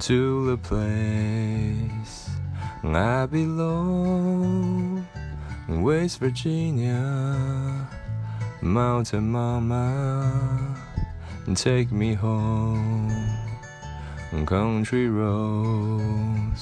to the place I belong. West Virginia, Mountain Mama, take me home. Country roads.